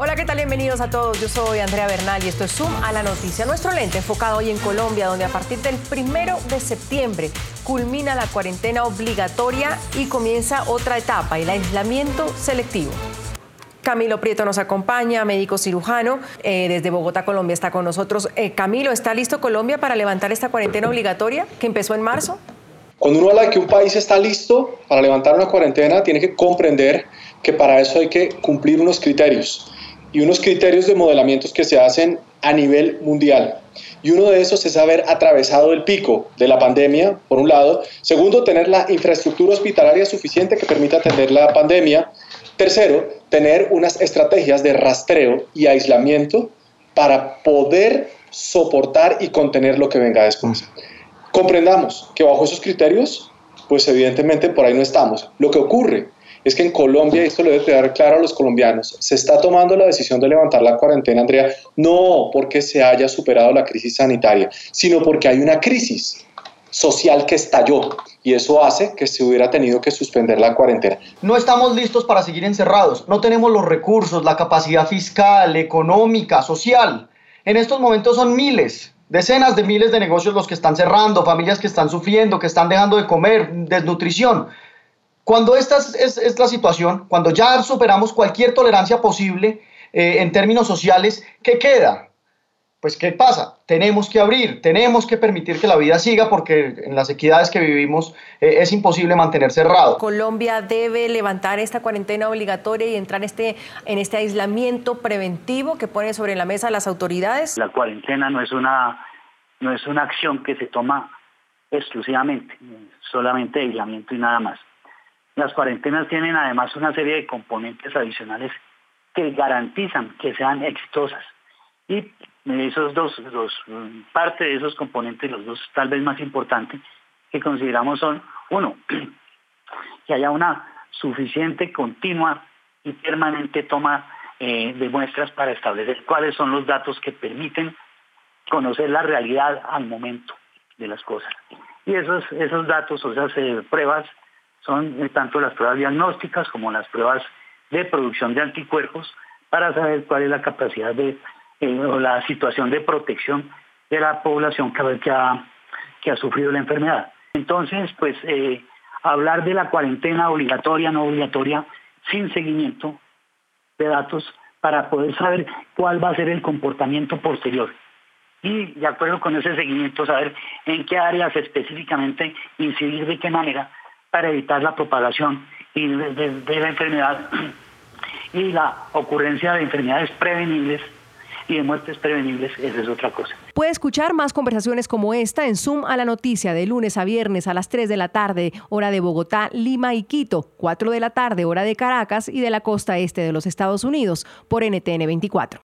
Hola, ¿qué tal? Bienvenidos a todos. Yo soy Andrea Bernal y esto es Zoom a la noticia. Nuestro lente enfocado hoy en Colombia, donde a partir del primero de septiembre culmina la cuarentena obligatoria y comienza otra etapa, el aislamiento selectivo. Camilo Prieto nos acompaña, médico cirujano, eh, desde Bogotá, Colombia, está con nosotros. Eh, Camilo, ¿está listo Colombia para levantar esta cuarentena obligatoria que empezó en marzo? Cuando uno habla de que un país está listo para levantar una cuarentena, tiene que comprender que para eso hay que cumplir unos criterios y unos criterios de modelamientos que se hacen a nivel mundial. Y uno de esos es haber atravesado el pico de la pandemia, por un lado. Segundo, tener la infraestructura hospitalaria suficiente que permita atender la pandemia. Tercero, tener unas estrategias de rastreo y aislamiento para poder soportar y contener lo que venga después. Comprendamos que bajo esos criterios, pues evidentemente por ahí no estamos. Lo que ocurre es que en Colombia, y esto lo debe quedar claro a los colombianos, se está tomando la decisión de levantar la cuarentena, Andrea, no porque se haya superado la crisis sanitaria, sino porque hay una crisis social que estalló y eso hace que se hubiera tenido que suspender la cuarentena. No estamos listos para seguir encerrados, no tenemos los recursos, la capacidad fiscal, económica, social. En estos momentos son miles, decenas de miles de negocios los que están cerrando, familias que están sufriendo, que están dejando de comer, desnutrición. Cuando esta es, la situación, cuando ya superamos cualquier tolerancia posible eh, en términos sociales, ¿qué queda? Pues ¿qué pasa? Tenemos que abrir, tenemos que permitir que la vida siga porque en las equidades que vivimos eh, es imposible mantener cerrado. Colombia debe levantar esta cuarentena obligatoria y entrar este, en este aislamiento preventivo que pone sobre la mesa las autoridades. La cuarentena no es una, no es una acción que se toma exclusivamente, solamente aislamiento y nada más. Las cuarentenas tienen además una serie de componentes adicionales que garantizan que sean exitosas. Y esos dos, parte de esos componentes, los dos tal vez más importantes que consideramos son, uno, que haya una suficiente, continua y permanente toma eh, de muestras para establecer cuáles son los datos que permiten conocer la realidad al momento de las cosas. Y esos, esos datos o esas eh, pruebas son eh, tanto las pruebas diagnósticas como las pruebas de producción de anticuerpos para saber cuál es la capacidad de eh, o la situación de protección de la población que, ha, que ha sufrido la enfermedad. Entonces, pues eh, hablar de la cuarentena obligatoria, no obligatoria, sin seguimiento de datos para poder saber cuál va a ser el comportamiento posterior. Y de acuerdo con ese seguimiento, saber en qué áreas específicamente incidir de qué manera para evitar la propagación y de, la enfermedad y la ocurrencia de enfermedades prevenibles y de muertes prevenibles, esa es otra cosa. Puede escuchar más conversaciones como esta en Zoom a la noticia de lunes a viernes a las 3 de la tarde, hora de Bogotá, Lima y Quito, 4 de la tarde, hora de Caracas y de la costa este de los Estados Unidos, por NTN 24.